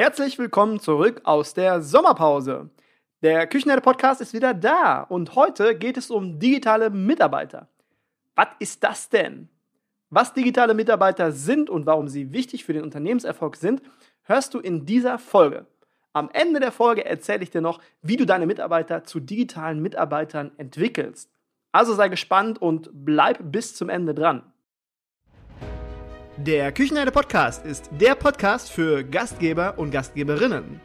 Herzlich willkommen zurück aus der Sommerpause. Der Küchenherde Podcast ist wieder da und heute geht es um digitale Mitarbeiter. Was ist das denn? Was digitale Mitarbeiter sind und warum sie wichtig für den Unternehmenserfolg sind, hörst du in dieser Folge. Am Ende der Folge erzähle ich dir noch, wie du deine Mitarbeiter zu digitalen Mitarbeitern entwickelst. Also sei gespannt und bleib bis zum Ende dran. Der Küchenherde Podcast ist der Podcast für Gastgeber und Gastgeberinnen.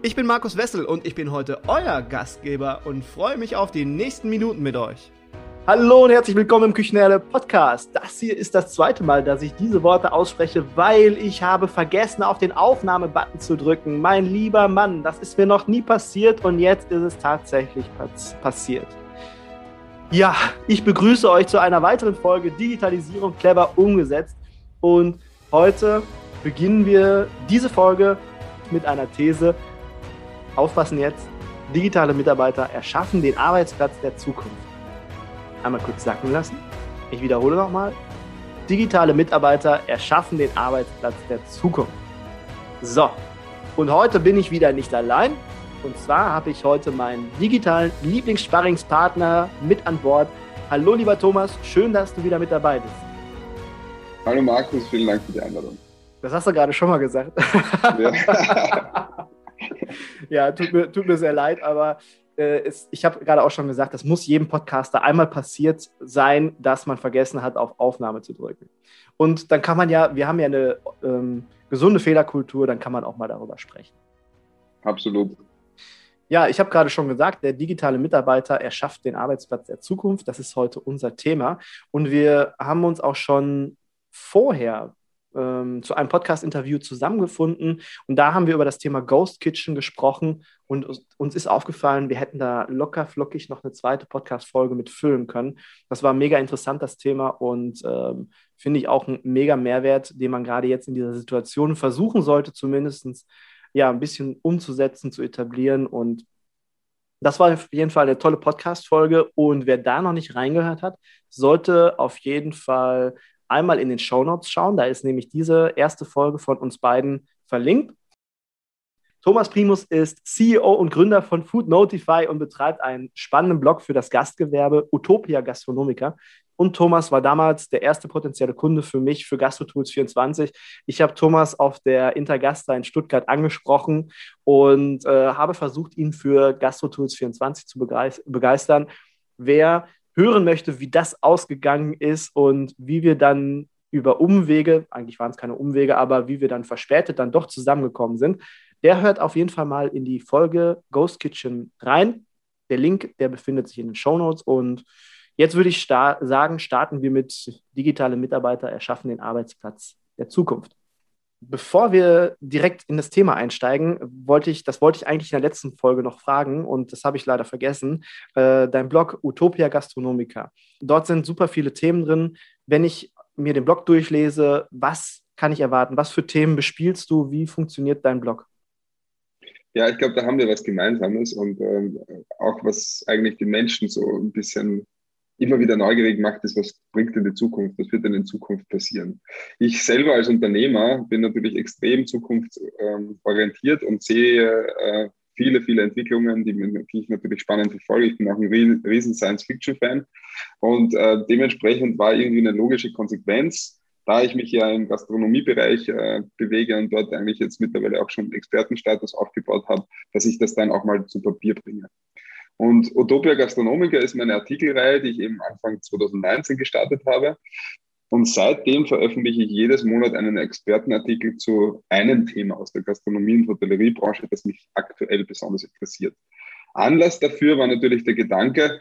Ich bin Markus Wessel und ich bin heute euer Gastgeber und freue mich auf die nächsten Minuten mit euch. Hallo und herzlich willkommen im Küchenherde Podcast. Das hier ist das zweite Mal, dass ich diese Worte ausspreche, weil ich habe vergessen, auf den Aufnahmebutton zu drücken. Mein lieber Mann, das ist mir noch nie passiert und jetzt ist es tatsächlich passiert. Ja, ich begrüße euch zu einer weiteren Folge Digitalisierung clever umgesetzt. Und heute beginnen wir diese Folge mit einer These. Aufpassen jetzt, digitale Mitarbeiter erschaffen den Arbeitsplatz der Zukunft. Einmal kurz sacken lassen. Ich wiederhole nochmal. Digitale Mitarbeiter erschaffen den Arbeitsplatz der Zukunft. So, und heute bin ich wieder nicht allein. Und zwar habe ich heute meinen digitalen Lieblingssparringspartner mit an Bord. Hallo lieber Thomas, schön, dass du wieder mit dabei bist. Hallo Markus, vielen Dank für die Einladung. Das hast du gerade schon mal gesagt. Ja, ja tut, mir, tut mir sehr leid, aber äh, ich habe gerade auch schon gesagt, das muss jedem Podcaster einmal passiert sein, dass man vergessen hat, auf Aufnahme zu drücken. Und dann kann man ja, wir haben ja eine ähm, gesunde Fehlerkultur, dann kann man auch mal darüber sprechen. Absolut. Ja, ich habe gerade schon gesagt, der digitale Mitarbeiter erschafft den Arbeitsplatz der Zukunft. Das ist heute unser Thema. Und wir haben uns auch schon vorher ähm, zu einem Podcast-Interview zusammengefunden. Und da haben wir über das Thema Ghost Kitchen gesprochen. Und uns ist aufgefallen, wir hätten da locker flockig noch eine zweite Podcast-Folge mit füllen können. Das war mega interessant, das Thema. Und ähm, finde ich auch ein mega Mehrwert, den man gerade jetzt in dieser Situation versuchen sollte, zumindest ja, ein bisschen umzusetzen, zu etablieren. Und das war auf jeden Fall eine tolle Podcast-Folge. Und wer da noch nicht reingehört hat, sollte auf jeden Fall einmal in den Show Notes schauen. Da ist nämlich diese erste Folge von uns beiden verlinkt. Thomas Primus ist CEO und Gründer von Food Notify und betreibt einen spannenden Blog für das Gastgewerbe Utopia Gastronomica. Und Thomas war damals der erste potenzielle Kunde für mich für GastroTools 24. Ich habe Thomas auf der Intergastra in Stuttgart angesprochen und äh, habe versucht, ihn für GastroTools 24 zu begeistern. Wer hören möchte, wie das ausgegangen ist und wie wir dann über Umwege, eigentlich waren es keine Umwege, aber wie wir dann verspätet dann doch zusammengekommen sind, der hört auf jeden Fall mal in die Folge Ghost Kitchen rein. Der Link, der befindet sich in den Show Notes. Und jetzt würde ich sta sagen, starten wir mit digitale Mitarbeiter erschaffen den Arbeitsplatz der Zukunft bevor wir direkt in das Thema einsteigen, wollte ich, das wollte ich eigentlich in der letzten Folge noch fragen und das habe ich leider vergessen. Äh, dein Blog Utopia Gastronomica. Dort sind super viele Themen drin. Wenn ich mir den Blog durchlese, was kann ich erwarten? Was für Themen bespielst du? Wie funktioniert dein Blog? Ja, ich glaube, da haben wir was Gemeinsames und ähm, auch was eigentlich die Menschen so ein bisschen immer wieder neugierig macht, ist, was bringt in die Zukunft, was wird denn in Zukunft passieren. Ich selber als Unternehmer bin natürlich extrem zukunftsorientiert und sehe äh, viele, viele Entwicklungen, die, die ich natürlich spannend verfolge. Ich bin auch ein riesen Science-Fiction-Fan und äh, dementsprechend war irgendwie eine logische Konsequenz, da ich mich ja im Gastronomiebereich äh, bewege und dort eigentlich jetzt mittlerweile auch schon Expertenstatus aufgebaut habe, dass ich das dann auch mal zu Papier bringe. Und Utopia Gastronomica ist meine Artikelreihe, die ich eben Anfang 2019 gestartet habe. Und seitdem veröffentliche ich jedes Monat einen Expertenartikel zu einem Thema aus der Gastronomie- und Hotelleriebranche, das mich aktuell besonders interessiert. Anlass dafür war natürlich der Gedanke,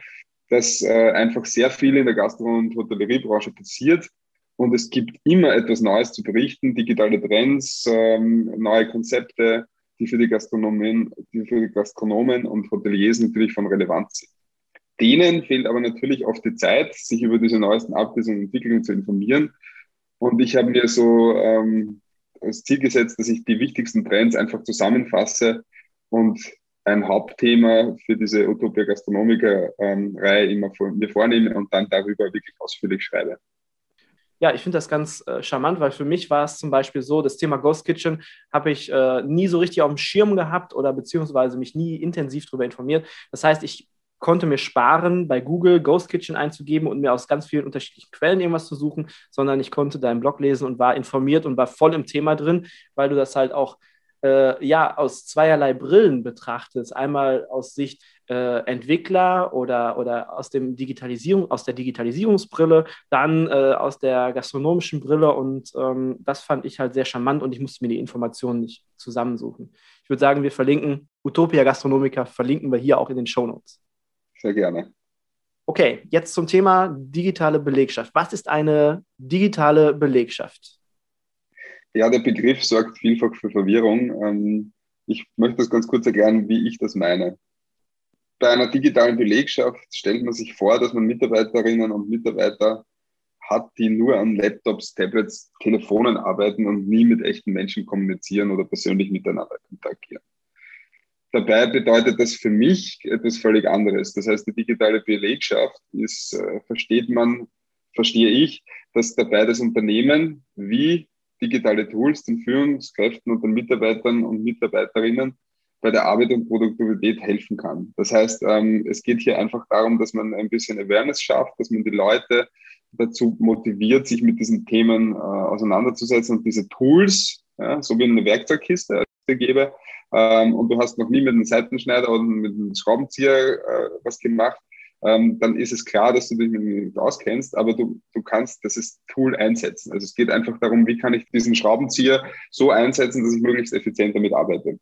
dass äh, einfach sehr viel in der Gastro- und Hotelleriebranche passiert und es gibt immer etwas Neues zu berichten, digitale Trends, ähm, neue Konzepte, die für die Gastronomen, die für die Gastronomen und Hoteliers natürlich von Relevanz sind. Denen fehlt aber natürlich oft die Zeit, sich über diese neuesten Updates und Entwicklungen zu informieren. Und ich habe mir so ähm, als Ziel gesetzt, dass ich die wichtigsten Trends einfach zusammenfasse und ein Hauptthema für diese Utopia Gastronomica-Reihe ähm, immer vor, mir vornehme und dann darüber wirklich ausführlich schreibe. Ja, ich finde das ganz äh, charmant, weil für mich war es zum Beispiel so, das Thema Ghost Kitchen habe ich äh, nie so richtig auf dem Schirm gehabt oder beziehungsweise mich nie intensiv darüber informiert. Das heißt, ich konnte mir sparen, bei Google Ghost Kitchen einzugeben und mir aus ganz vielen unterschiedlichen Quellen irgendwas zu suchen, sondern ich konnte deinen Blog lesen und war informiert und war voll im Thema drin, weil du das halt auch äh, ja, aus zweierlei Brillen betrachtest. Einmal aus Sicht äh, Entwickler oder, oder aus, dem Digitalisierung, aus der Digitalisierungsbrille, dann äh, aus der gastronomischen Brille und ähm, das fand ich halt sehr charmant und ich musste mir die Informationen nicht zusammensuchen. Ich würde sagen, wir verlinken Utopia Gastronomica, verlinken wir hier auch in den Show Notes. Sehr gerne. Okay, jetzt zum Thema digitale Belegschaft. Was ist eine digitale Belegschaft? Ja, der Begriff sorgt vielfach für Verwirrung. Ähm, ich möchte das ganz kurz erklären, wie ich das meine. Bei einer digitalen Belegschaft stellt man sich vor, dass man Mitarbeiterinnen und Mitarbeiter hat, die nur an Laptops, Tablets, Telefonen arbeiten und nie mit echten Menschen kommunizieren oder persönlich miteinander interagieren. Dabei bedeutet das für mich etwas völlig anderes. Das heißt, die digitale Belegschaft ist, äh, versteht man, verstehe ich, dass dabei das Unternehmen wie digitale Tools den Führungskräften und den Mitarbeitern und Mitarbeiterinnen bei der Arbeit und Produktivität helfen kann. Das heißt, ähm, es geht hier einfach darum, dass man ein bisschen Awareness schafft, dass man die Leute dazu motiviert, sich mit diesen Themen äh, auseinanderzusetzen und diese Tools, ja, so wie eine Werkzeugkiste, dir gebe, ähm, und du hast noch nie mit einem Seitenschneider oder mit einem Schraubenzieher äh, was gemacht, ähm, dann ist es klar, dass du dich nicht auskennst, aber du, du kannst das Tool einsetzen. Also es geht einfach darum, wie kann ich diesen Schraubenzieher so einsetzen, dass ich möglichst effizient damit arbeite.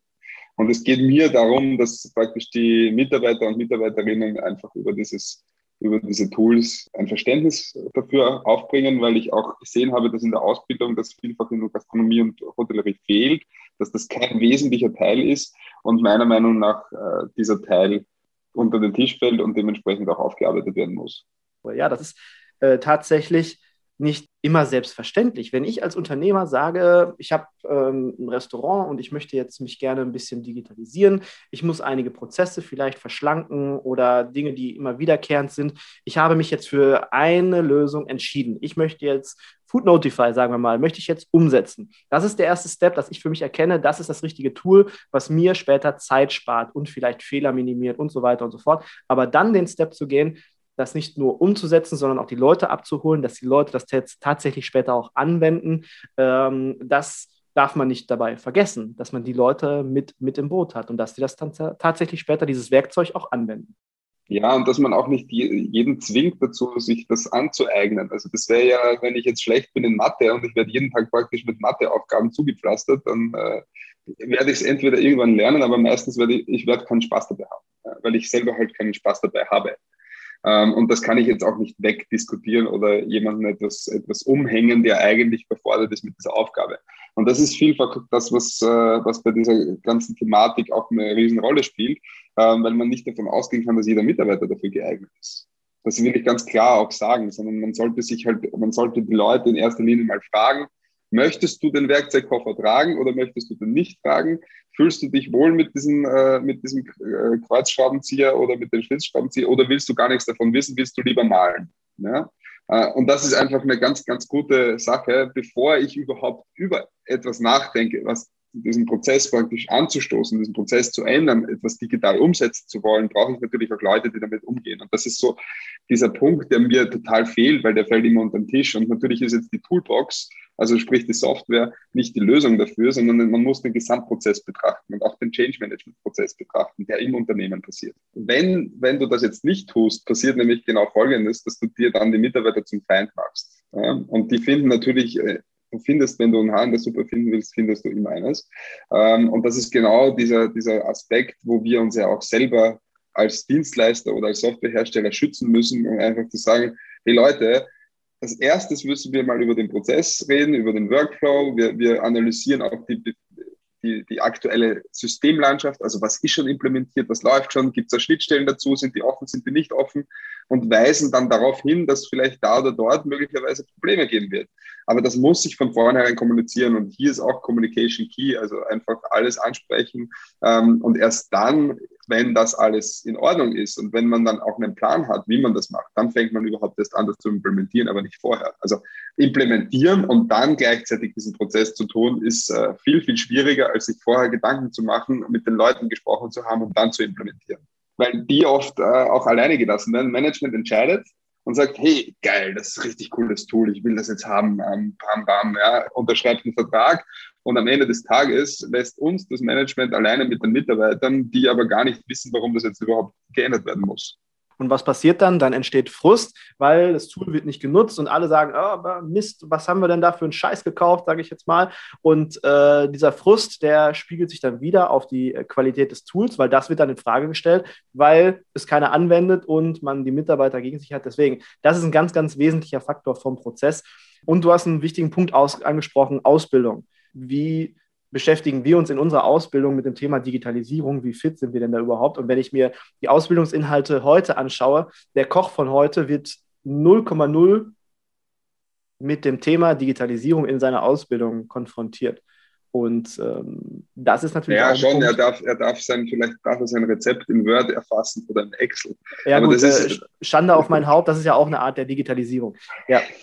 Und es geht mir darum, dass praktisch die Mitarbeiter und Mitarbeiterinnen einfach über dieses über diese Tools ein Verständnis dafür aufbringen, weil ich auch gesehen habe, dass in der Ausbildung das vielfach in der Gastronomie und Hotellerie fehlt, dass das kein wesentlicher Teil ist und meiner Meinung nach äh, dieser Teil unter den Tisch fällt und dementsprechend auch aufgearbeitet werden muss. Ja, das ist äh, tatsächlich nicht immer selbstverständlich. Wenn ich als Unternehmer sage, ich habe ähm, ein Restaurant und ich möchte jetzt mich gerne ein bisschen digitalisieren, ich muss einige Prozesse vielleicht verschlanken oder Dinge, die immer wiederkehrend sind. Ich habe mich jetzt für eine Lösung entschieden. Ich möchte jetzt Food Notify, sagen wir mal, möchte ich jetzt umsetzen. Das ist der erste Step, dass ich für mich erkenne, das ist das richtige Tool, was mir später Zeit spart und vielleicht Fehler minimiert und so weiter und so fort. Aber dann den Step zu gehen, das nicht nur umzusetzen, sondern auch die Leute abzuholen, dass die Leute das tatsächlich später auch anwenden. Ähm, das darf man nicht dabei vergessen, dass man die Leute mit, mit im Boot hat und dass sie das dann tatsächlich später, dieses Werkzeug auch anwenden. Ja, und dass man auch nicht jeden zwingt dazu, sich das anzueignen. Also das wäre ja, wenn ich jetzt schlecht bin in Mathe und ich werde jeden Tag praktisch mit Matheaufgaben zugepflastert, dann äh, werde ich es entweder irgendwann lernen, aber meistens werde ich, ich werde keinen Spaß dabei haben, weil ich selber halt keinen Spaß dabei habe. Ähm, und das kann ich jetzt auch nicht wegdiskutieren oder jemanden etwas, etwas umhängen, der eigentlich befordert ist mit dieser Aufgabe. Und das ist vielfach das, was, äh, was bei dieser ganzen Thematik auch eine Riesenrolle spielt, ähm, weil man nicht davon ausgehen kann, dass jeder Mitarbeiter dafür geeignet ist. Das will ich ganz klar auch sagen, sondern man sollte sich halt, man sollte die Leute in erster Linie mal fragen, möchtest du den Werkzeugkoffer tragen oder möchtest du den nicht tragen? Fühlst du dich wohl mit diesem, äh, mit diesem äh, Kreuzschraubenzieher oder mit dem Schlitzschraubenzieher oder willst du gar nichts davon wissen, willst du lieber malen? Ja? Äh, und das ist einfach eine ganz, ganz gute Sache, bevor ich überhaupt über etwas nachdenke, was diesen Prozess praktisch anzustoßen, diesen Prozess zu ändern, etwas digital umsetzen zu wollen, brauche ich natürlich auch Leute, die damit umgehen. Und das ist so dieser Punkt, der mir total fehlt, weil der fällt immer unter den Tisch. Und natürlich ist jetzt die Toolbox also sprich die Software, nicht die Lösung dafür, sondern man muss den Gesamtprozess betrachten und auch den Change Management Prozess betrachten, der im Unternehmen passiert. Wenn, wenn du das jetzt nicht tust, passiert nämlich genau Folgendes, dass du dir dann die Mitarbeiter zum Feind machst. Ja? Und die finden natürlich, äh, du findest, wenn du einen Haar in der Suppe finden willst, findest du immer eines. Ähm, und das ist genau dieser, dieser Aspekt, wo wir uns ja auch selber als Dienstleister oder als Softwarehersteller schützen müssen, um einfach zu sagen, hey Leute, als erstes müssen wir mal über den Prozess reden, über den Workflow. Wir, wir analysieren auch die, die, die, aktuelle Systemlandschaft, also was ist schon implementiert, was läuft schon, gibt es da Schnittstellen dazu, sind die offen, sind die nicht offen. und weisen dann darauf hin, dass vielleicht da oder dort möglicherweise Probleme geben wird. Aber das muss sich von vornherein kommunizieren und hier ist auch Communication Key, also einfach alles ansprechen ähm, und erst dann, wenn das alles in Ordnung ist und wenn man dann auch einen Plan hat, wie man das macht, dann fängt man überhaupt erst an, das zu implementieren, aber nicht vorher. Also implementieren und dann gleichzeitig diesen Prozess zu tun, ist äh, viel, viel schwieriger, als sich vorher Gedanken zu machen, mit den Leuten gesprochen zu haben und dann zu implementieren. Weil die oft äh, auch alleine gelassen werden. Management entscheidet, und sagt, hey, geil, das ist ein richtig cooles Tool, ich will das jetzt haben, ähm, bam, bam, ja, unterschreibt einen Vertrag und am Ende des Tages lässt uns das Management alleine mit den Mitarbeitern, die aber gar nicht wissen, warum das jetzt überhaupt geändert werden muss. Und was passiert dann? Dann entsteht Frust, weil das Tool wird nicht genutzt und alle sagen, oh, Mist, was haben wir denn da für einen Scheiß gekauft, sage ich jetzt mal. Und äh, dieser Frust, der spiegelt sich dann wieder auf die äh, Qualität des Tools, weil das wird dann in Frage gestellt, weil es keiner anwendet und man die Mitarbeiter gegen sich hat. Deswegen, das ist ein ganz, ganz wesentlicher Faktor vom Prozess. Und du hast einen wichtigen Punkt aus, angesprochen, Ausbildung. Wie beschäftigen wir uns in unserer Ausbildung mit dem Thema Digitalisierung. Wie fit sind wir denn da überhaupt? Und wenn ich mir die Ausbildungsinhalte heute anschaue, der Koch von heute wird 0,0 mit dem Thema Digitalisierung in seiner Ausbildung konfrontiert. Und ähm, das ist natürlich. Ja, schon, er darf, er darf sein, vielleicht darf er sein Rezept in Word erfassen oder in Excel. Ja, Aber gut, das ist, äh, Schande auf mein Haupt, das ist ja auch eine Art der Digitalisierung. Ja.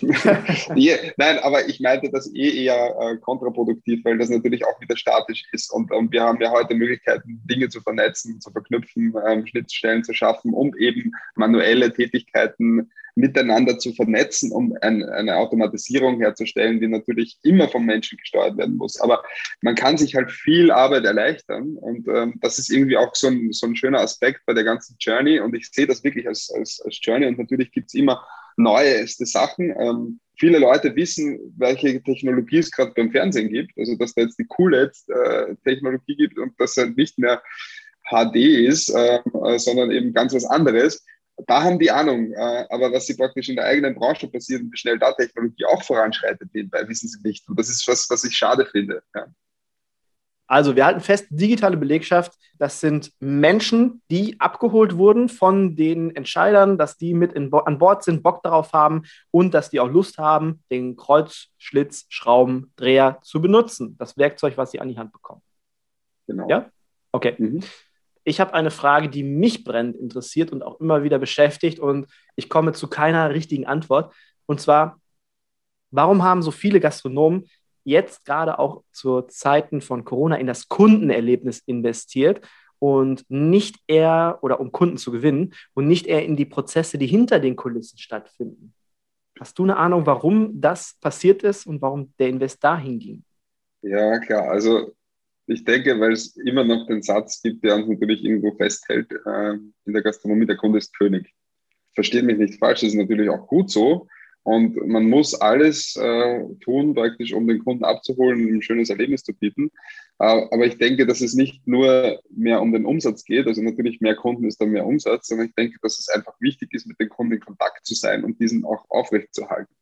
Nein, aber ich meinte das eh eher äh, kontraproduktiv, weil das natürlich auch wieder statisch ist. Und, und wir haben ja heute Möglichkeiten, Dinge zu vernetzen, zu verknüpfen, ähm, Schnittstellen zu schaffen, um eben manuelle Tätigkeiten miteinander zu vernetzen, um ein, eine Automatisierung herzustellen, die natürlich immer vom Menschen gesteuert werden muss. Aber man kann sich halt viel Arbeit erleichtern und ähm, das ist irgendwie auch so ein, so ein schöner Aspekt bei der ganzen Journey und ich sehe das wirklich als, als, als Journey und natürlich gibt es immer neueste Sachen. Ähm, viele Leute wissen, welche Technologie es gerade beim Fernsehen gibt, also dass da jetzt die QLED-Technologie äh, gibt und das halt nicht mehr HD ist, ähm, äh, sondern eben ganz was anderes da haben die Ahnung, äh, aber was sie praktisch in der eigenen Branche passiert und wie schnell da Technologie auch voranschreitet nebenbei, wissen sie nicht. Und das ist was, was ich schade finde. Ja. Also wir halten fest, digitale Belegschaft, das sind Menschen, die abgeholt wurden von den Entscheidern, dass die mit in, an Bord sind, Bock darauf haben und dass die auch Lust haben, den Kreuzschlitz, Schrauben, Dreher zu benutzen. Das Werkzeug, was sie an die Hand bekommen. Genau. Ja? Okay. Mhm. Ich habe eine Frage, die mich brennend interessiert und auch immer wieder beschäftigt und ich komme zu keiner richtigen Antwort. Und zwar, warum haben so viele Gastronomen jetzt gerade auch zu Zeiten von Corona in das Kundenerlebnis investiert und nicht eher oder um Kunden zu gewinnen und nicht eher in die Prozesse, die hinter den Kulissen stattfinden? Hast du eine Ahnung, warum das passiert ist und warum der Invest dahin ging? Ja, klar. Also ich denke, weil es immer noch den Satz gibt, der uns natürlich irgendwo festhält äh, in der Gastronomie, der Kunde ist König. Versteht mich nicht falsch, das ist natürlich auch gut so. Und man muss alles äh, tun, praktisch, um den Kunden abzuholen und ein schönes Erlebnis zu bieten. Äh, aber ich denke, dass es nicht nur mehr um den Umsatz geht. Also natürlich mehr Kunden ist dann mehr Umsatz, sondern ich denke, dass es einfach wichtig ist, mit den Kunden in Kontakt zu sein und diesen auch aufrechtzuerhalten.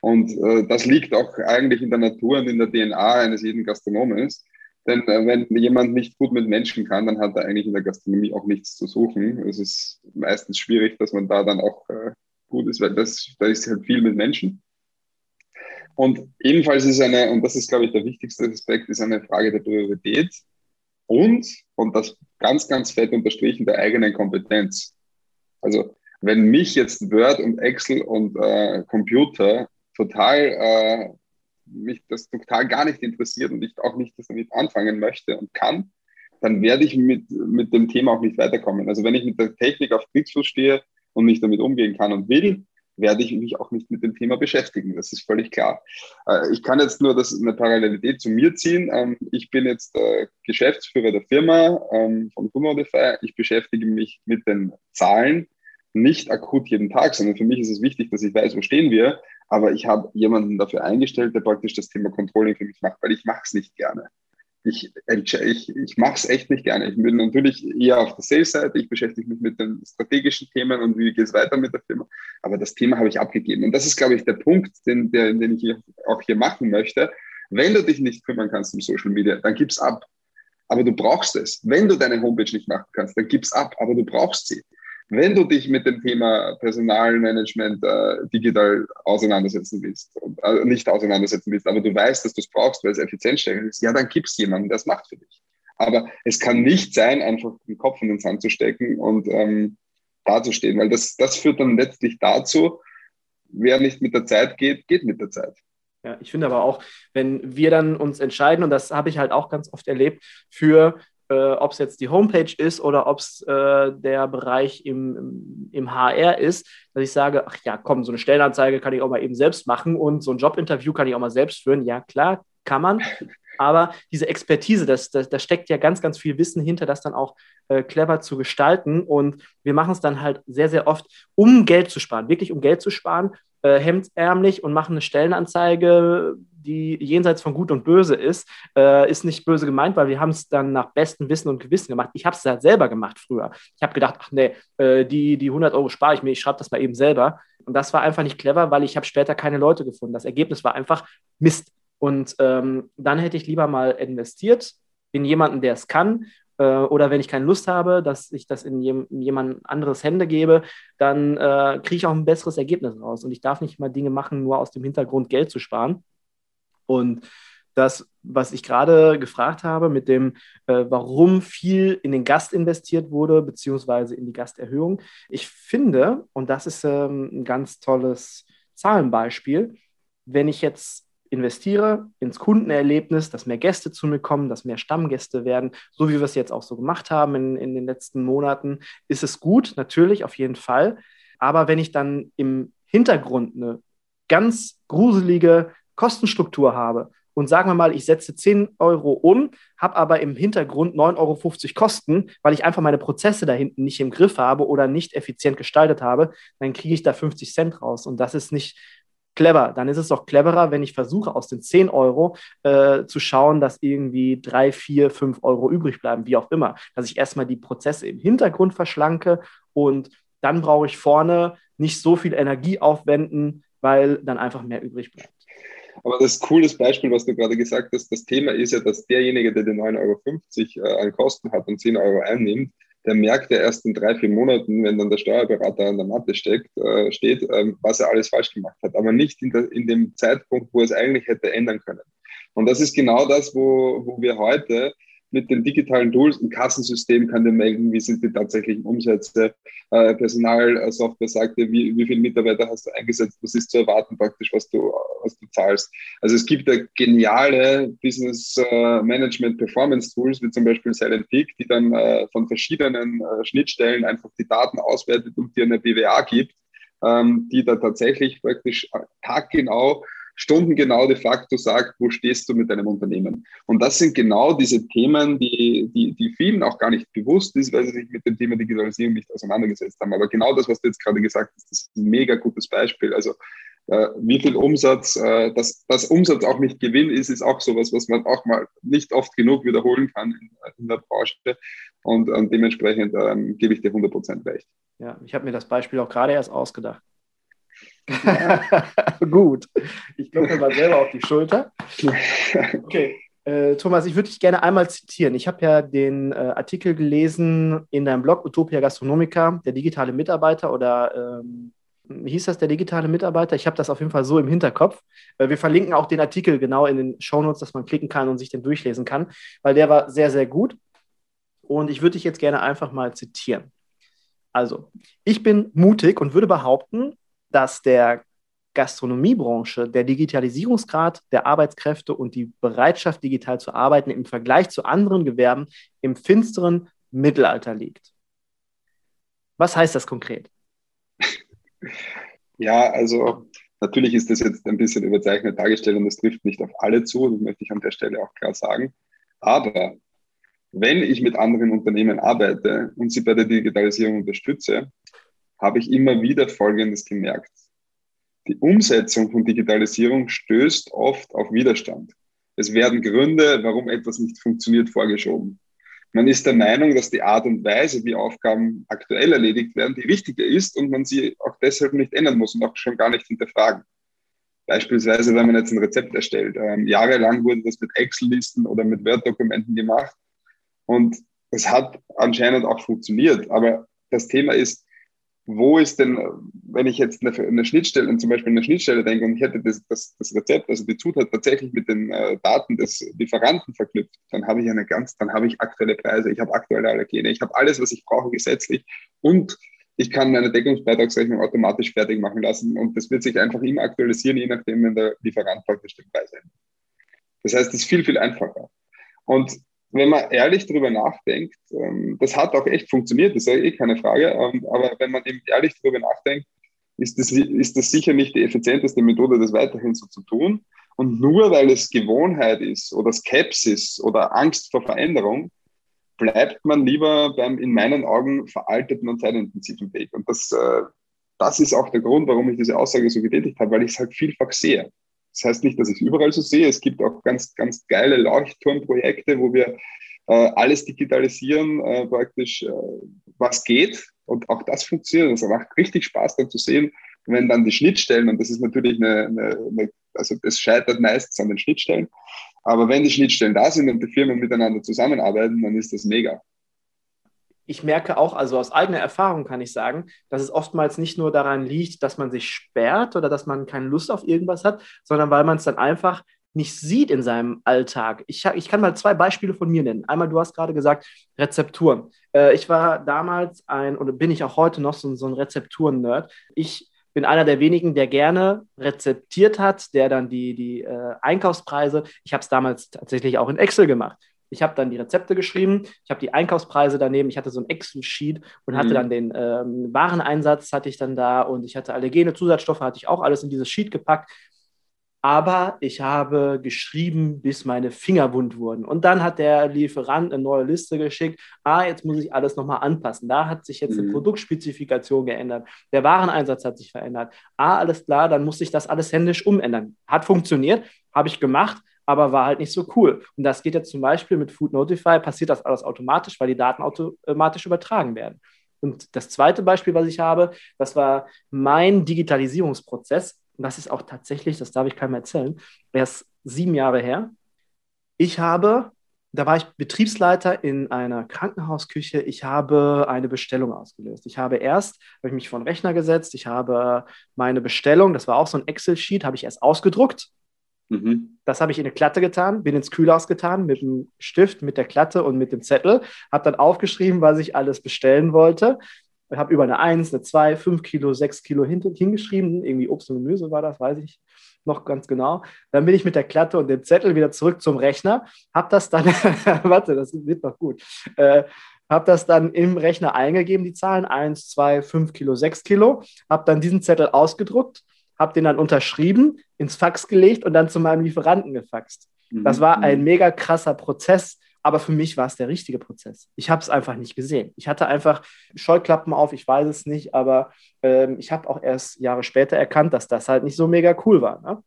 Und äh, das liegt auch eigentlich in der Natur und in der DNA eines jeden Gastronomes. Denn äh, wenn jemand nicht gut mit Menschen kann, dann hat er eigentlich in der Gastronomie auch nichts zu suchen. Es ist meistens schwierig, dass man da dann auch äh, gut ist, weil das, da ist halt viel mit Menschen. Und ebenfalls ist eine, und das ist, glaube ich, der wichtigste Aspekt, ist eine Frage der Priorität und, und das ganz, ganz fett unterstrichen, der eigenen Kompetenz. Also, wenn mich jetzt Word und Excel und äh, Computer total äh, mich das total gar nicht interessiert und ich auch nicht damit anfangen möchte und kann, dann werde ich mit, mit dem Thema auch nicht weiterkommen. Also wenn ich mit der Technik auf Kriegsfuß stehe und nicht damit umgehen kann und will, werde ich mich auch nicht mit dem Thema beschäftigen. Das ist völlig klar. Äh, ich kann jetzt nur das, eine Parallelität zu mir ziehen. Ähm, ich bin jetzt äh, Geschäftsführer der Firma ähm, von Kumodify. Ich beschäftige mich mit den Zahlen nicht akut jeden Tag, sondern für mich ist es wichtig, dass ich weiß, wo stehen wir. Aber ich habe jemanden dafür eingestellt, der praktisch das Thema Controlling für mich macht, weil ich mache es nicht gerne. Ich, ich, ich mache es echt nicht gerne. Ich bin natürlich eher auf der Sales-Seite. Ich beschäftige mich mit den strategischen Themen und wie geht es weiter mit der Firma. Aber das Thema habe ich abgegeben. Und das ist, glaube ich, der Punkt, den, der, den ich auch hier machen möchte. Wenn du dich nicht kümmern kannst um Social Media, dann gib's ab. Aber du brauchst es. Wenn du deine Homepage nicht machen kannst, dann gib's ab. Aber du brauchst sie. Wenn du dich mit dem Thema Personalmanagement äh, digital auseinandersetzen willst, äh, nicht auseinandersetzen willst, aber du weißt, dass du es brauchst, weil es effizienzstärker ist, ja, dann gibt es jemanden, der es macht für dich. Aber es kann nicht sein, einfach den Kopf in den Sand zu stecken und ähm, dazustehen, weil das, das führt dann letztlich dazu, wer nicht mit der Zeit geht, geht mit der Zeit. Ja, ich finde aber auch, wenn wir dann uns entscheiden, und das habe ich halt auch ganz oft erlebt, für äh, ob es jetzt die Homepage ist oder ob es äh, der Bereich im, im, HR ist, dass ich sage, ach ja, komm, so eine Stellenanzeige kann ich auch mal eben selbst machen und so ein Jobinterview kann ich auch mal selbst führen. Ja, klar, kann man. Aber diese Expertise, da das, das steckt ja ganz, ganz viel Wissen hinter, das dann auch äh, clever zu gestalten. Und wir machen es dann halt sehr, sehr oft, um Geld zu sparen, wirklich um Geld zu sparen, äh, hemdsärmlich und machen eine Stellenanzeige, die jenseits von Gut und Böse ist. Äh, ist nicht böse gemeint, weil wir haben es dann nach bestem Wissen und Gewissen gemacht. Ich habe es halt selber gemacht früher. Ich habe gedacht, ach nee, äh, die, die 100 Euro spare ich mir, ich schreibe das mal eben selber. Und das war einfach nicht clever, weil ich habe später keine Leute gefunden. Das Ergebnis war einfach Mist. Und ähm, dann hätte ich lieber mal investiert in jemanden, der es kann oder wenn ich keine Lust habe, dass ich das in jemand anderes Hände gebe, dann äh, kriege ich auch ein besseres Ergebnis raus. Und ich darf nicht mal Dinge machen, nur aus dem Hintergrund Geld zu sparen. Und das, was ich gerade gefragt habe, mit dem, äh, warum viel in den Gast investiert wurde, beziehungsweise in die Gasterhöhung. Ich finde, und das ist ähm, ein ganz tolles Zahlenbeispiel, wenn ich jetzt investiere ins Kundenerlebnis, dass mehr Gäste zu mir kommen, dass mehr Stammgäste werden, so wie wir es jetzt auch so gemacht haben in, in den letzten Monaten, ist es gut, natürlich, auf jeden Fall. Aber wenn ich dann im Hintergrund eine ganz gruselige Kostenstruktur habe und sagen wir mal, ich setze 10 Euro um, habe aber im Hintergrund 9,50 Euro Kosten, weil ich einfach meine Prozesse da hinten nicht im Griff habe oder nicht effizient gestaltet habe, dann kriege ich da 50 Cent raus. Und das ist nicht clever. Dann ist es doch cleverer, wenn ich versuche, aus den 10 Euro äh, zu schauen, dass irgendwie 3, 4, 5 Euro übrig bleiben, wie auch immer. Dass ich erstmal die Prozesse im Hintergrund verschlanke und dann brauche ich vorne nicht so viel Energie aufwenden, weil dann einfach mehr übrig bleibt. Aber das ist cool, das Beispiel, was du gerade gesagt hast, das Thema ist ja, dass derjenige, der die 9,50 Euro äh, an Kosten hat und 10 Euro einnimmt, der merkt ja erst in drei, vier Monaten, wenn dann der Steuerberater an der Matte steckt, äh, steht, äh, was er alles falsch gemacht hat, aber nicht in, der, in dem Zeitpunkt, wo er es eigentlich hätte ändern können. Und das ist genau das, wo, wo wir heute mit den digitalen Tools, ein Kassensystem kann dir melden, wie sind die tatsächlichen Umsätze, äh, Personalsoftware sagt dir, wie, wie viele Mitarbeiter hast du eingesetzt, was ist zu erwarten praktisch, was du, was du zahlst. Also es gibt da geniale Business äh, Management Performance Tools, wie zum Beispiel Silent Peak, die dann äh, von verschiedenen Schnittstellen einfach die Daten auswertet und dir eine BWA gibt, ähm, die da tatsächlich praktisch taggenau stundengenau de facto sagt, wo stehst du mit deinem Unternehmen. Und das sind genau diese Themen, die, die, die vielen auch gar nicht bewusst ist, weil sie sich mit dem Thema Digitalisierung nicht auseinandergesetzt haben. Aber genau das, was du jetzt gerade gesagt hast, ist ein mega gutes Beispiel. Also äh, wie viel Umsatz, äh, dass, dass Umsatz auch nicht Gewinn ist, ist auch sowas, was man auch mal nicht oft genug wiederholen kann in, in der Branche. Und, und dementsprechend ähm, gebe ich dir 100% recht. Ja, ich habe mir das Beispiel auch gerade erst ausgedacht. Gut. Ich klopfe mal selber auf die Schulter. Okay. Äh, Thomas, ich würde dich gerne einmal zitieren. Ich habe ja den äh, Artikel gelesen in deinem Blog Utopia Gastronomica, der digitale Mitarbeiter oder ähm, hieß das, der digitale Mitarbeiter? Ich habe das auf jeden Fall so im Hinterkopf. Äh, wir verlinken auch den Artikel genau in den Shownotes, dass man klicken kann und sich den durchlesen kann, weil der war sehr, sehr gut. Und ich würde dich jetzt gerne einfach mal zitieren. Also, ich bin mutig und würde behaupten, dass der Gastronomiebranche der Digitalisierungsgrad der Arbeitskräfte und die Bereitschaft, digital zu arbeiten, im Vergleich zu anderen Gewerben im finsteren Mittelalter liegt. Was heißt das konkret? Ja, also natürlich ist das jetzt ein bisschen überzeichnet dargestellt und das trifft nicht auf alle zu, das möchte ich an der Stelle auch klar sagen. Aber wenn ich mit anderen Unternehmen arbeite und sie bei der Digitalisierung unterstütze, habe ich immer wieder Folgendes gemerkt. Die Umsetzung von Digitalisierung stößt oft auf Widerstand. Es werden Gründe, warum etwas nicht funktioniert, vorgeschoben. Man ist der Meinung, dass die Art und Weise, wie Aufgaben aktuell erledigt werden, die richtige ist und man sie auch deshalb nicht ändern muss und auch schon gar nicht hinterfragen. Beispielsweise, wenn man jetzt ein Rezept erstellt. Ähm, jahrelang wurde das mit Excel-Listen oder mit Word-Dokumenten gemacht und es hat anscheinend auch funktioniert. Aber das Thema ist, wo ist denn, wenn ich jetzt eine, Schnittstelle, zum Beispiel eine Schnittstelle denke und ich hätte das, das, das Rezept, also die Zutat tatsächlich mit den äh, Daten des Lieferanten verknüpft, dann habe ich eine ganz, dann habe ich aktuelle Preise, ich habe aktuelle Allergene, ich habe alles, was ich brauche gesetzlich und ich kann meine Deckungsbeitragsrechnung automatisch fertig machen lassen und das wird sich einfach immer aktualisieren, je nachdem, wenn der Lieferant praktisch den Preis ändert. Das heißt, es ist viel, viel einfacher. Und wenn man ehrlich darüber nachdenkt, ähm, das hat auch echt funktioniert, das ist ja eh keine Frage, ähm, aber wenn man eben ehrlich darüber nachdenkt, ist das, ist das sicher nicht die effizienteste Methode, das weiterhin so zu tun. Und nur weil es Gewohnheit ist oder Skepsis oder Angst vor Veränderung, bleibt man lieber beim in meinen Augen veralteten und zeitintensiven Weg. Und das, äh, das ist auch der Grund, warum ich diese Aussage so getätigt habe, weil ich es halt vielfach sehe. Das heißt nicht, dass ich es überall so sehe. Es gibt auch ganz, ganz geile Leuchtturmprojekte, wo wir äh, alles digitalisieren, äh, praktisch, äh, was geht. Und auch das funktioniert. Es macht richtig Spaß, dann zu sehen, wenn dann die Schnittstellen, und das ist natürlich eine, eine, eine also es scheitert meistens an den Schnittstellen, aber wenn die Schnittstellen da sind und die Firmen miteinander zusammenarbeiten, dann ist das mega ich merke auch, also aus eigener Erfahrung kann ich sagen, dass es oftmals nicht nur daran liegt, dass man sich sperrt oder dass man keine Lust auf irgendwas hat, sondern weil man es dann einfach nicht sieht in seinem Alltag. Ich, ich kann mal zwei Beispiele von mir nennen. Einmal, du hast gerade gesagt, Rezepturen. Äh, ich war damals ein, oder bin ich auch heute noch so, so ein Rezepturen-Nerd. Ich bin einer der wenigen, der gerne rezeptiert hat, der dann die, die äh, Einkaufspreise, ich habe es damals tatsächlich auch in Excel gemacht. Ich habe dann die Rezepte geschrieben, ich habe die Einkaufspreise daneben, ich hatte so ein Excel-Sheet und hatte mhm. dann den ähm, Wareneinsatz hatte ich dann da und ich hatte Allergene, Zusatzstoffe hatte ich auch alles in dieses Sheet gepackt. Aber ich habe geschrieben, bis meine Finger wund wurden. Und dann hat der Lieferant eine neue Liste geschickt. Ah, jetzt muss ich alles nochmal anpassen. Da hat sich jetzt mhm. eine Produktspezifikation geändert. Der Wareneinsatz hat sich verändert. Ah, alles klar, dann muss ich das alles händisch umändern. Hat funktioniert, habe ich gemacht aber war halt nicht so cool. Und das geht jetzt zum Beispiel mit Food Notify, passiert das alles automatisch, weil die Daten automatisch übertragen werden. Und das zweite Beispiel, was ich habe, das war mein Digitalisierungsprozess. Und das ist auch tatsächlich, das darf ich keinem erzählen, erst sieben Jahre her. Ich habe, da war ich Betriebsleiter in einer Krankenhausküche. Ich habe eine Bestellung ausgelöst. Ich habe erst, habe ich mich vor den Rechner gesetzt, ich habe meine Bestellung, das war auch so ein Excel-Sheet, habe ich erst ausgedruckt Mhm. Das habe ich in eine Klatte getan, bin ins Kühlhaus getan mit dem Stift, mit der Klatte und mit dem Zettel, habe dann aufgeschrieben, was ich alles bestellen wollte. Ich habe über eine 1, eine 2, 5 Kilo, 6 Kilo hin hingeschrieben. Irgendwie Obst und Gemüse war das, weiß ich noch ganz genau. Dann bin ich mit der Klatte und dem Zettel wieder zurück zum Rechner, habe das dann, warte, das wird noch gut, äh, habe das dann im Rechner eingegeben, die Zahlen 1, 2, 5 Kilo, 6 Kilo, habe dann diesen Zettel ausgedruckt, habe den dann unterschrieben, ins Fax gelegt und dann zu meinem Lieferanten gefaxt. Das war ein mhm. mega krasser Prozess, aber für mich war es der richtige Prozess. Ich habe es einfach nicht gesehen. Ich hatte einfach Scheuklappen auf, ich weiß es nicht, aber ähm, ich habe auch erst Jahre später erkannt, dass das halt nicht so mega cool war. Ne?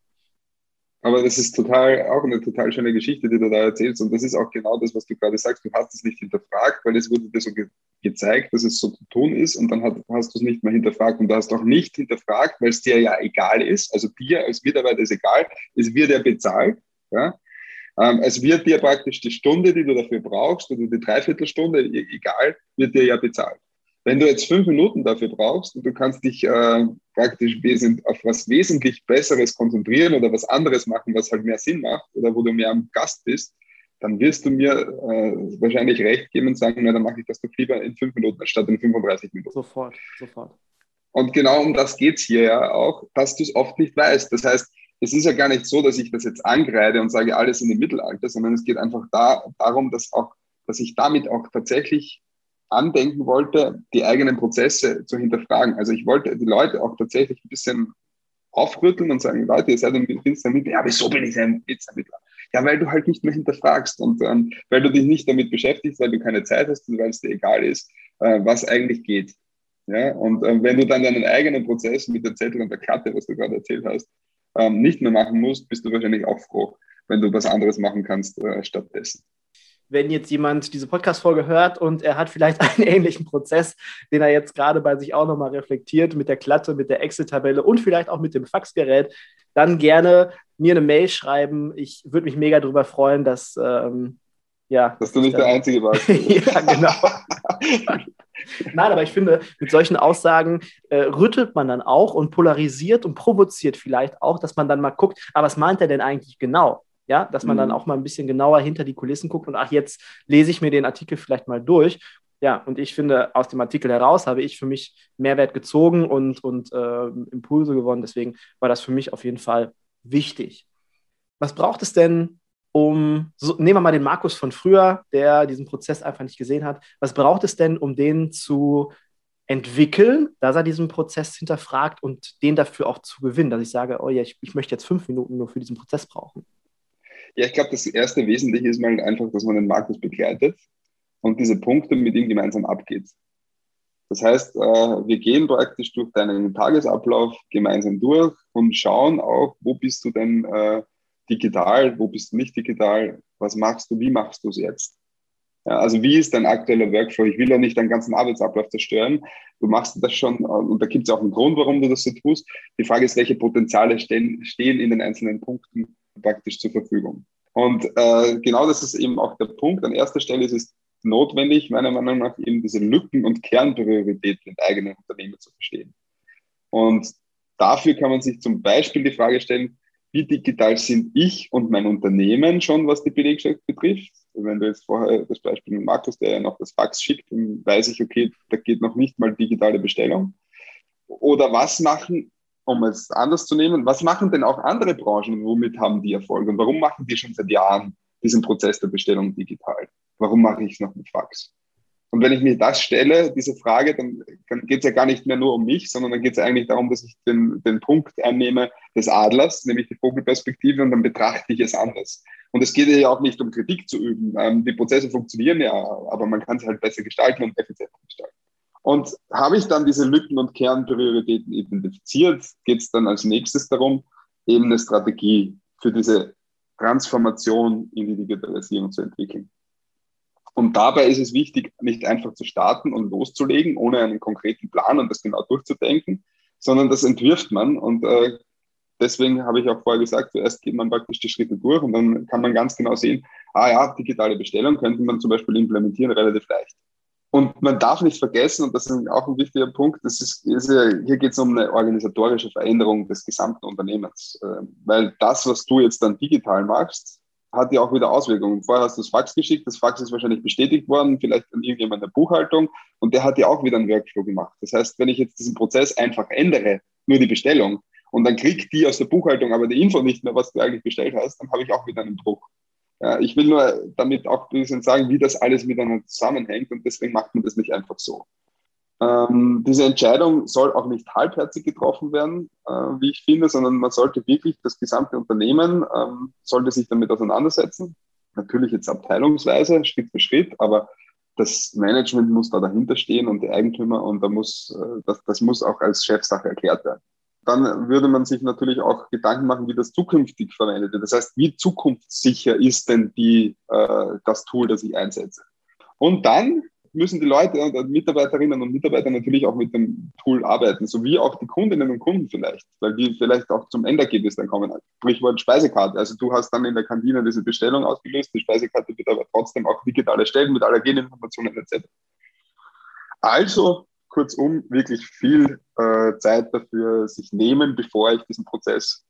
Aber das ist total, auch eine total schöne Geschichte, die du da erzählst. Und das ist auch genau das, was du gerade sagst. Du hast es nicht hinterfragt, weil es wurde dir so ge gezeigt, dass es so zu tun ist. Und dann hat, hast du es nicht mehr hinterfragt. Und du hast auch nicht hinterfragt, weil es dir ja egal ist. Also dir als Mitarbeiter ist egal. Es wird ja bezahlt. Ja? Ähm, es wird dir praktisch die Stunde, die du dafür brauchst, oder die Dreiviertelstunde, e-, egal, wird dir ja bezahlt. Wenn du jetzt fünf Minuten dafür brauchst und du kannst dich äh, praktisch auf was wesentlich Besseres konzentrieren oder was anderes machen, was halt mehr Sinn macht oder wo du mehr am Gast bist, dann wirst du mir äh, wahrscheinlich recht geben und sagen, na, dann mache ich das doch lieber in fünf Minuten statt in 35 Minuten. Sofort, sofort. Und genau um das geht es hier ja auch, dass du es oft nicht weißt. Das heißt, es ist ja gar nicht so, dass ich das jetzt angreide und sage, alles in dem Mittelalter, sondern es geht einfach da, darum, dass auch, dass ich damit auch tatsächlich andenken wollte, die eigenen Prozesse zu hinterfragen. Also ich wollte die Leute auch tatsächlich ein bisschen aufrütteln und sagen, Leute, ihr seid ein Pizza-Mittler. Ja, wieso bin ich ein Pizza-Mittler? Ja, weil du halt nicht mehr hinterfragst und ähm, weil du dich nicht damit beschäftigst, weil du keine Zeit hast und weil es dir egal ist, äh, was eigentlich geht. Ja, und äh, wenn du dann deinen eigenen Prozess mit der Zettel und der Karte, was du gerade erzählt hast, ähm, nicht mehr machen musst, bist du wahrscheinlich auch froh, wenn du was anderes machen kannst äh, stattdessen wenn jetzt jemand diese Podcast-Folge hört und er hat vielleicht einen ähnlichen Prozess, den er jetzt gerade bei sich auch nochmal reflektiert mit der Klatte, mit der Excel-Tabelle und vielleicht auch mit dem Faxgerät, dann gerne mir eine Mail schreiben. Ich würde mich mega darüber freuen, dass. Ähm, ja, dass du nicht der Einzige warst. ja, genau. Nein, aber ich finde, mit solchen Aussagen äh, rüttelt man dann auch und polarisiert und provoziert vielleicht auch, dass man dann mal guckt, aber was meint er denn eigentlich genau? Ja, dass man mhm. dann auch mal ein bisschen genauer hinter die Kulissen guckt und ach, jetzt lese ich mir den Artikel vielleicht mal durch. Ja, und ich finde, aus dem Artikel heraus habe ich für mich Mehrwert gezogen und, und äh, Impulse gewonnen. Deswegen war das für mich auf jeden Fall wichtig. Was braucht es denn, um, so, nehmen wir mal den Markus von früher, der diesen Prozess einfach nicht gesehen hat. Was braucht es denn, um den zu entwickeln, dass er diesen Prozess hinterfragt und den dafür auch zu gewinnen, dass ich sage, oh ja, ich, ich möchte jetzt fünf Minuten nur für diesen Prozess brauchen? Ja, ich glaube, das erste Wesentliche ist mal einfach, dass man den Markus begleitet und diese Punkte mit ihm gemeinsam abgeht. Das heißt, äh, wir gehen praktisch durch deinen Tagesablauf gemeinsam durch und schauen auch, wo bist du denn äh, digital, wo bist du nicht digital, was machst du, wie machst du es jetzt? Ja, also wie ist dein aktueller Workflow? Ich will ja nicht deinen ganzen Arbeitsablauf zerstören. Du machst das schon und da gibt es auch einen Grund, warum du das so tust. Die Frage ist, welche Potenziale stehen, stehen in den einzelnen Punkten praktisch zur Verfügung. Und äh, genau das ist eben auch der Punkt. An erster Stelle ist es notwendig, meiner Meinung nach, eben diese Lücken und Kernprioritäten in eigenen Unternehmen zu verstehen. Und dafür kann man sich zum Beispiel die Frage stellen, wie digital sind ich und mein Unternehmen schon, was die Belegschaft betrifft. Wenn du jetzt vorher das Beispiel mit Markus, der ja noch das Fax schickt, dann weiß ich, okay, da geht noch nicht mal digitale Bestellung. Oder was machen, um es anders zu nehmen, was machen denn auch andere Branchen, womit haben die Erfolg und warum machen die schon seit Jahren diesen Prozess der Bestellung digital? Warum mache ich es noch mit Fax? Und wenn ich mir das stelle, diese Frage, dann, dann geht es ja gar nicht mehr nur um mich, sondern dann geht es eigentlich darum, dass ich den, den Punkt einnehme des Adlers, nämlich die Vogelperspektive, und dann betrachte ich es anders. Und es geht ja auch nicht um Kritik zu üben. Ähm, die Prozesse funktionieren ja, aber man kann sie halt besser gestalten und effizienter. Und habe ich dann diese Lücken und Kernprioritäten identifiziert, geht es dann als nächstes darum, eben eine Strategie für diese Transformation in die Digitalisierung zu entwickeln. Und dabei ist es wichtig, nicht einfach zu starten und loszulegen, ohne einen konkreten Plan und das genau durchzudenken, sondern das entwirft man. Und äh, deswegen habe ich auch vorher gesagt, zuerst geht man praktisch die Schritte durch und dann kann man ganz genau sehen, ah ja, digitale Bestellung könnte man zum Beispiel implementieren relativ leicht. Und man darf nicht vergessen, und das ist auch ein wichtiger Punkt, das ist, ist ja, hier geht es um eine organisatorische Veränderung des gesamten Unternehmens. Äh, weil das, was du jetzt dann digital machst, hat ja auch wieder Auswirkungen. Vorher hast du das Fax geschickt, das Fax ist wahrscheinlich bestätigt worden, vielleicht an irgendjemand in der Buchhaltung und der hat ja auch wieder einen Workflow gemacht. Das heißt, wenn ich jetzt diesen Prozess einfach ändere, nur die Bestellung, und dann kriegt die aus der Buchhaltung aber die Info nicht mehr, was du eigentlich bestellt hast, dann habe ich auch wieder einen Bruch. Ja, ich will nur damit auch ein bisschen sagen, wie das alles miteinander zusammenhängt und deswegen macht man das nicht einfach so. Ähm, diese Entscheidung soll auch nicht halbherzig getroffen werden, äh, wie ich finde, sondern man sollte wirklich das gesamte Unternehmen ähm, sollte sich damit auseinandersetzen. Natürlich jetzt abteilungsweise, Schritt für Schritt, aber das Management muss da dahinter stehen und die Eigentümer und da muss, äh, das, das muss auch als Chefsache erklärt werden. Dann würde man sich natürlich auch Gedanken machen, wie das zukünftig verwendet wird. Das heißt, wie zukunftssicher ist denn die, äh, das Tool, das ich einsetze? Und dann müssen die Leute und Mitarbeiterinnen und Mitarbeiter natürlich auch mit dem Tool arbeiten, sowie auch die Kundinnen und Kunden vielleicht, weil die vielleicht auch zum Endergebnis dann kommen. Sprichwort Speisekarte. Also du hast dann in der Kantine diese Bestellung ausgelöst, die Speisekarte wird aber trotzdem auch digital erstellt mit Allergeninformationen etc. Also kurzum wirklich viel äh, Zeit dafür sich nehmen, bevor ich diesen Prozess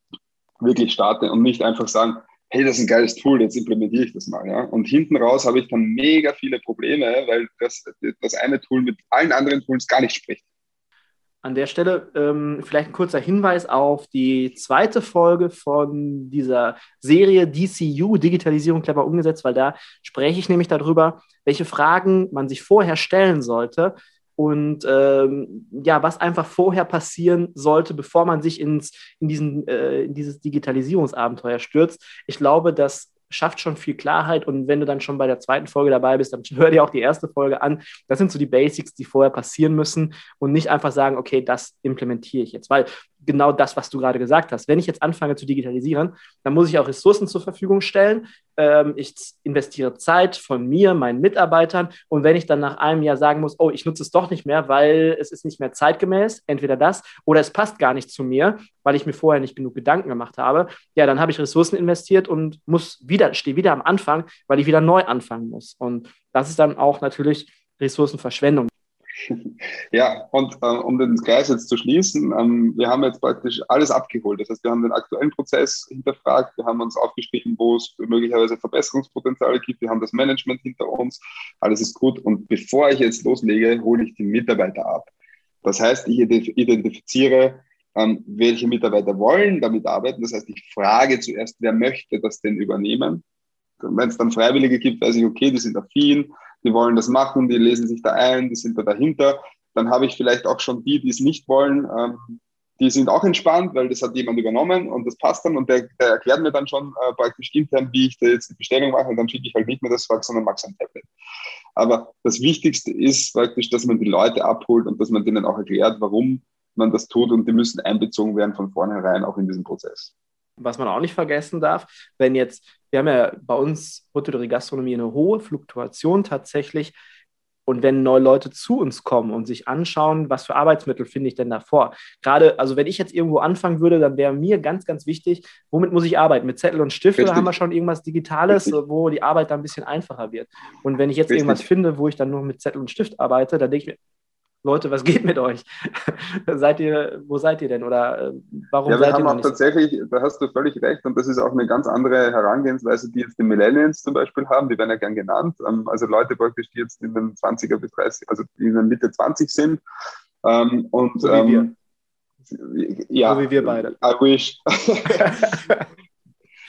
wirklich starte und nicht einfach sagen, hey, das ist ein geiles Tool, jetzt implementiere ich das mal. Ja? Und hinten raus habe ich dann mega viele Probleme, weil das, das eine Tool mit allen anderen Tools gar nicht spricht. An der Stelle ähm, vielleicht ein kurzer Hinweis auf die zweite Folge von dieser Serie DCU, Digitalisierung clever umgesetzt, weil da spreche ich nämlich darüber, welche Fragen man sich vorher stellen sollte, und ähm, ja, was einfach vorher passieren sollte, bevor man sich ins, in, diesen, äh, in dieses Digitalisierungsabenteuer stürzt. Ich glaube, das schafft schon viel Klarheit und wenn du dann schon bei der zweiten Folge dabei bist, dann hör dir auch die erste Folge an. Das sind so die Basics, die vorher passieren müssen und nicht einfach sagen, okay, das implementiere ich jetzt, weil genau das, was du gerade gesagt hast. Wenn ich jetzt anfange zu digitalisieren, dann muss ich auch Ressourcen zur Verfügung stellen. Ähm, ich investiere Zeit von mir, meinen Mitarbeitern. Und wenn ich dann nach einem Jahr sagen muss, oh, ich nutze es doch nicht mehr, weil es ist nicht mehr zeitgemäß, entweder das oder es passt gar nicht zu mir, weil ich mir vorher nicht genug Gedanken gemacht habe, ja, dann habe ich Ressourcen investiert und muss wieder, stehe wieder am Anfang, weil ich wieder neu anfangen muss. Und das ist dann auch natürlich Ressourcenverschwendung. Ja, und äh, um den Kreis jetzt zu schließen, ähm, wir haben jetzt praktisch alles abgeholt. Das heißt, wir haben den aktuellen Prozess hinterfragt, wir haben uns aufgeschrieben, wo es möglicherweise Verbesserungspotenziale gibt, wir haben das Management hinter uns, alles ist gut. Und bevor ich jetzt loslege, hole ich die Mitarbeiter ab. Das heißt, ich identifiziere, ähm, welche Mitarbeiter wollen damit arbeiten. Das heißt, ich frage zuerst, wer möchte das denn übernehmen. Wenn es dann Freiwillige gibt, weiß ich, okay, die sind affin, die wollen das machen, die lesen sich da ein, die sind da dahinter. Dann habe ich vielleicht auch schon die, die es nicht wollen, ähm, die sind auch entspannt, weil das hat jemand übernommen und das passt dann und der, der erklärt mir dann schon äh, praktisch intern, wie ich da jetzt die Bestellung mache und dann schicke ich halt nicht mehr das Fax, sondern mache es am Tablet. Aber das Wichtigste ist praktisch, dass man die Leute abholt und dass man denen auch erklärt, warum man das tut und die müssen einbezogen werden von vornherein auch in diesen Prozess was man auch nicht vergessen darf, wenn jetzt, wir haben ja bei uns Hotellerie Gastronomie eine hohe Fluktuation tatsächlich. Und wenn neue Leute zu uns kommen und sich anschauen, was für Arbeitsmittel finde ich denn davor? Gerade, also wenn ich jetzt irgendwo anfangen würde, dann wäre mir ganz, ganz wichtig, womit muss ich arbeiten? Mit Zettel und Stift oder haben wir schon irgendwas Digitales, Richtig. wo die Arbeit dann ein bisschen einfacher wird? Und wenn ich jetzt Richtig. irgendwas finde, wo ich dann nur mit Zettel und Stift arbeite, dann denke ich mir, Leute, was geht mit euch? seid ihr, wo seid ihr denn? Oder äh, warum ja, wir seid haben ihr auch tatsächlich, da hast du völlig recht, und das ist auch eine ganz andere Herangehensweise, die jetzt die Millennials zum Beispiel haben, die werden ja gern genannt. Ähm, also Leute praktisch, die jetzt in den 20er bis 30, also in der Mitte 20 sind. Ähm, und so wie wir. Ähm, ja, so wie wir beide. I wish.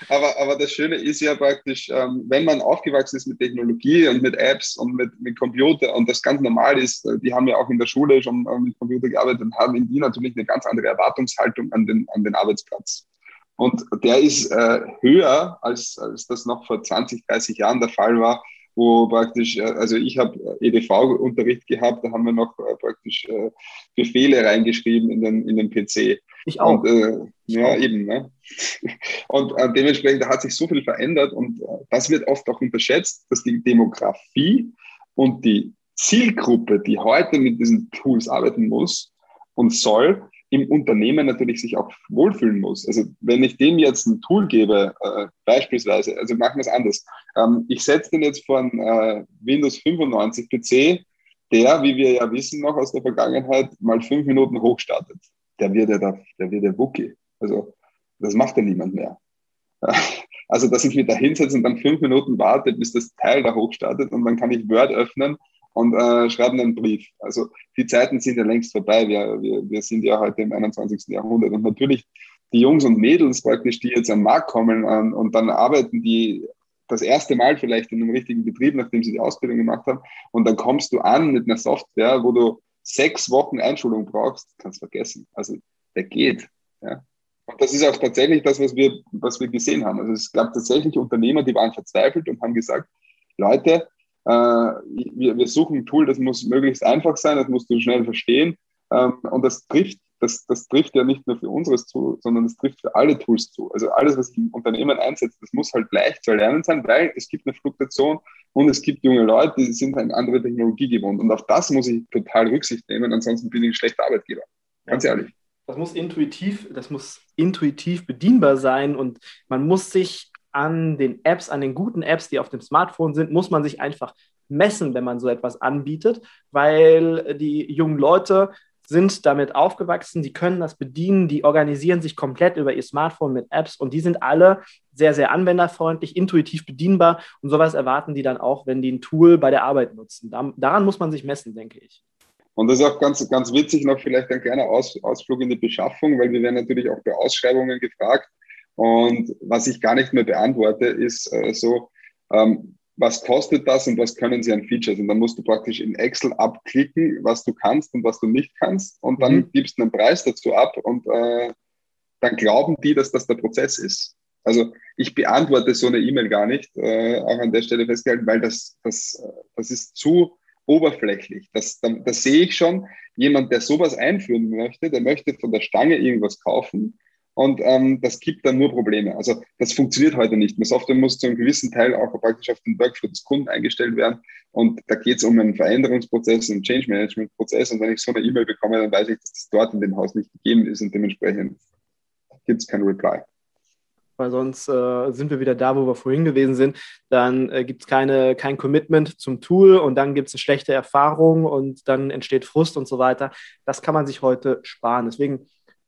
Aber, aber das Schöne ist ja praktisch, ähm, wenn man aufgewachsen ist mit Technologie und mit Apps und mit, mit Computer und das ganz normal ist, äh, die haben ja auch in der Schule schon äh, mit Computer gearbeitet und haben in die natürlich eine ganz andere Erwartungshaltung an den, an den Arbeitsplatz. Und der ist äh, höher, als, als das noch vor 20, 30 Jahren der Fall war, wo praktisch, äh, also ich habe EDV-Unterricht gehabt, da haben wir noch praktisch Befehle reingeschrieben in den, in den PC. Ich auch. Und, äh, ja, eben. Ne? Und äh, dementsprechend da hat sich so viel verändert und äh, das wird oft auch unterschätzt, dass die Demografie und die Zielgruppe, die heute mit diesen Tools arbeiten muss und soll, im Unternehmen natürlich sich auch wohlfühlen muss. Also wenn ich dem jetzt ein Tool gebe, äh, beispielsweise, also machen wir es anders. Ähm, ich setze den jetzt von äh, Windows 95 PC, der, wie wir ja wissen noch aus der Vergangenheit, mal fünf Minuten hochstartet der wird ja, da, der wird ja Wookie. Also das macht ja niemand mehr. Also, dass ich mich da hinsetze und dann fünf Minuten warte, bis das Teil da hochstartet und dann kann ich Word öffnen und äh, schreiben einen Brief. Also die Zeiten sind ja längst vorbei. Wir, wir, wir sind ja heute im 21. Jahrhundert. Und natürlich die Jungs und Mädels praktisch, die jetzt am Markt kommen äh, und dann arbeiten die das erste Mal vielleicht in einem richtigen Betrieb, nachdem sie die Ausbildung gemacht haben. Und dann kommst du an mit einer Software, wo du sechs Wochen Einschulung brauchst, kannst vergessen. Also der geht. Ja. Und das ist auch tatsächlich das, was wir, was wir gesehen haben. Also es gab tatsächlich Unternehmer, die waren verzweifelt und haben gesagt, Leute, äh, wir, wir suchen ein Tool, das muss möglichst einfach sein, das musst du schnell verstehen. Ähm, und das trifft, das, das trifft ja nicht nur für unseres zu, sondern das trifft für alle Tools zu. Also alles, was ein Unternehmen einsetzt, das muss halt leicht zu erlernen sein, weil es gibt eine Fluktuation und es gibt junge Leute, die sind eine andere Technologie gewohnt. Und auf das muss ich total Rücksicht nehmen, ansonsten bin ich ein schlechter Arbeitgeber. Ganz ja. ehrlich. Das muss intuitiv, das muss intuitiv bedienbar sein und man muss sich an den Apps, an den guten Apps, die auf dem Smartphone sind, muss man sich einfach messen, wenn man so etwas anbietet, weil die jungen Leute sind damit aufgewachsen, die können das bedienen, die organisieren sich komplett über ihr Smartphone mit Apps und die sind alle sehr, sehr anwenderfreundlich, intuitiv bedienbar und sowas erwarten die dann auch, wenn die ein Tool bei der Arbeit nutzen. Daran muss man sich messen, denke ich. Und das ist auch ganz, ganz witzig, noch vielleicht ein kleiner Aus, Ausflug in die Beschaffung, weil wir werden natürlich auch bei Ausschreibungen gefragt. Und was ich gar nicht mehr beantworte, ist äh, so, ähm, was kostet das und was können sie an Features? Und dann musst du praktisch in Excel abklicken, was du kannst und was du nicht kannst. Und dann mhm. gibst du einen Preis dazu ab und äh, dann glauben die, dass das der Prozess ist. Also ich beantworte so eine E-Mail gar nicht, äh, auch an der Stelle festgehalten, weil das, das, das ist zu oberflächlich. Das, da, das sehe ich schon. Jemand, der sowas einführen möchte, der möchte von der Stange irgendwas kaufen und ähm, das gibt dann nur Probleme. Also das funktioniert heute nicht mehr. Software muss zu einem gewissen Teil auch praktisch auf den Workflow des Kunden eingestellt werden. Und da geht es um einen Veränderungsprozess, einen Change Management Prozess. Und wenn ich so eine E-Mail bekomme, dann weiß ich, dass das dort in dem Haus nicht gegeben ist und dementsprechend gibt es kein Reply. weil sonst äh, sind wir wieder da, wo wir vorhin gewesen sind. Dann äh, gibt es kein Commitment zum Tool und dann gibt es eine schlechte Erfahrung und dann entsteht Frust und so weiter. Das kann man sich heute sparen. Deswegen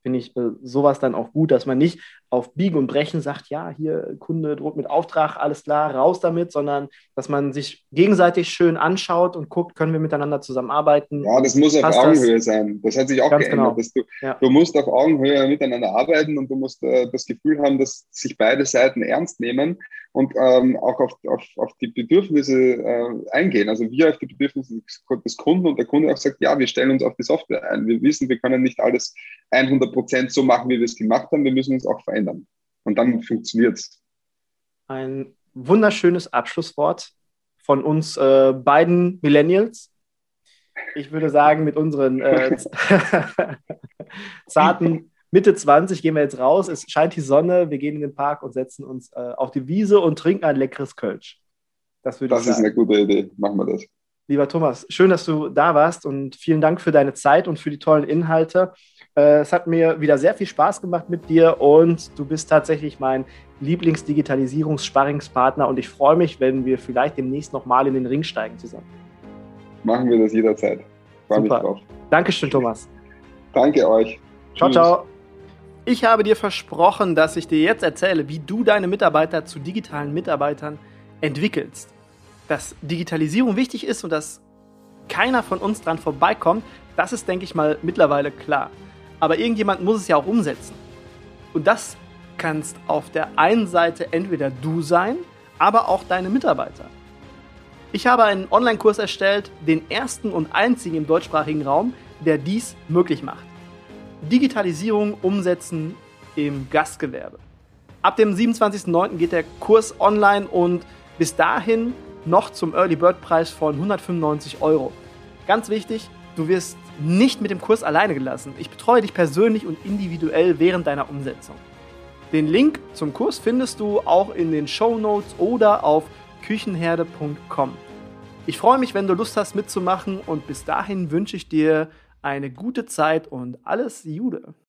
finde ich äh, sowas dann auch gut, dass man nicht auf Biegen und Brechen sagt, ja, hier Kunde droht mit Auftrag, alles klar, raus damit, sondern dass man sich gegenseitig schön anschaut und guckt, können wir miteinander zusammenarbeiten. Ja, das muss auf Passt Augenhöhe das? sein. Das hat sich auch geändert. Genau. Du, ja. du musst auf Augenhöhe miteinander arbeiten und du musst äh, das Gefühl haben, dass sich beide Seiten ernst nehmen und ähm, auch auf, auf, auf die Bedürfnisse äh, eingehen. Also wir auf die Bedürfnisse des Kunden und der Kunde auch sagt, ja, wir stellen uns auf die Software ein. Wir wissen, wir können nicht alles 100 Prozent so machen, wie wir es gemacht haben. Wir müssen uns auch verändern. Und dann funktioniert es. Ein wunderschönes Abschlusswort von uns äh, beiden Millennials. Ich würde sagen, mit unseren äh, zarten Mitte 20 gehen wir jetzt raus. Es scheint die Sonne, wir gehen in den Park und setzen uns äh, auf die Wiese und trinken ein leckeres Kölsch. Das, das ist eine gute Idee. Machen wir das. Lieber Thomas, schön, dass du da warst und vielen Dank für deine Zeit und für die tollen Inhalte. Äh, es hat mir wieder sehr viel Spaß gemacht mit dir und du bist tatsächlich mein Lieblingsdigitalisierungs-Sparringspartner und ich freue mich, wenn wir vielleicht demnächst nochmal in den Ring steigen zusammen. Machen wir das jederzeit. Freue mich drauf. Dankeschön, Thomas. Danke euch. Ciao, Tschüss. ciao. Ich habe dir versprochen, dass ich dir jetzt erzähle, wie du deine Mitarbeiter zu digitalen Mitarbeitern entwickelst. Dass Digitalisierung wichtig ist und dass keiner von uns dran vorbeikommt, das ist, denke ich mal, mittlerweile klar. Aber irgendjemand muss es ja auch umsetzen. Und das kannst auf der einen Seite entweder du sein, aber auch deine Mitarbeiter. Ich habe einen Online-Kurs erstellt, den ersten und einzigen im deutschsprachigen Raum, der dies möglich macht. Digitalisierung umsetzen im Gastgewerbe. Ab dem 27.09. geht der Kurs online und bis dahin noch zum Early Bird Preis von 195 Euro. Ganz wichtig, du wirst nicht mit dem Kurs alleine gelassen. Ich betreue dich persönlich und individuell während deiner Umsetzung. Den Link zum Kurs findest du auch in den Show Notes oder auf küchenherde.com. Ich freue mich, wenn du Lust hast mitzumachen und bis dahin wünsche ich dir eine gute Zeit und alles Jude.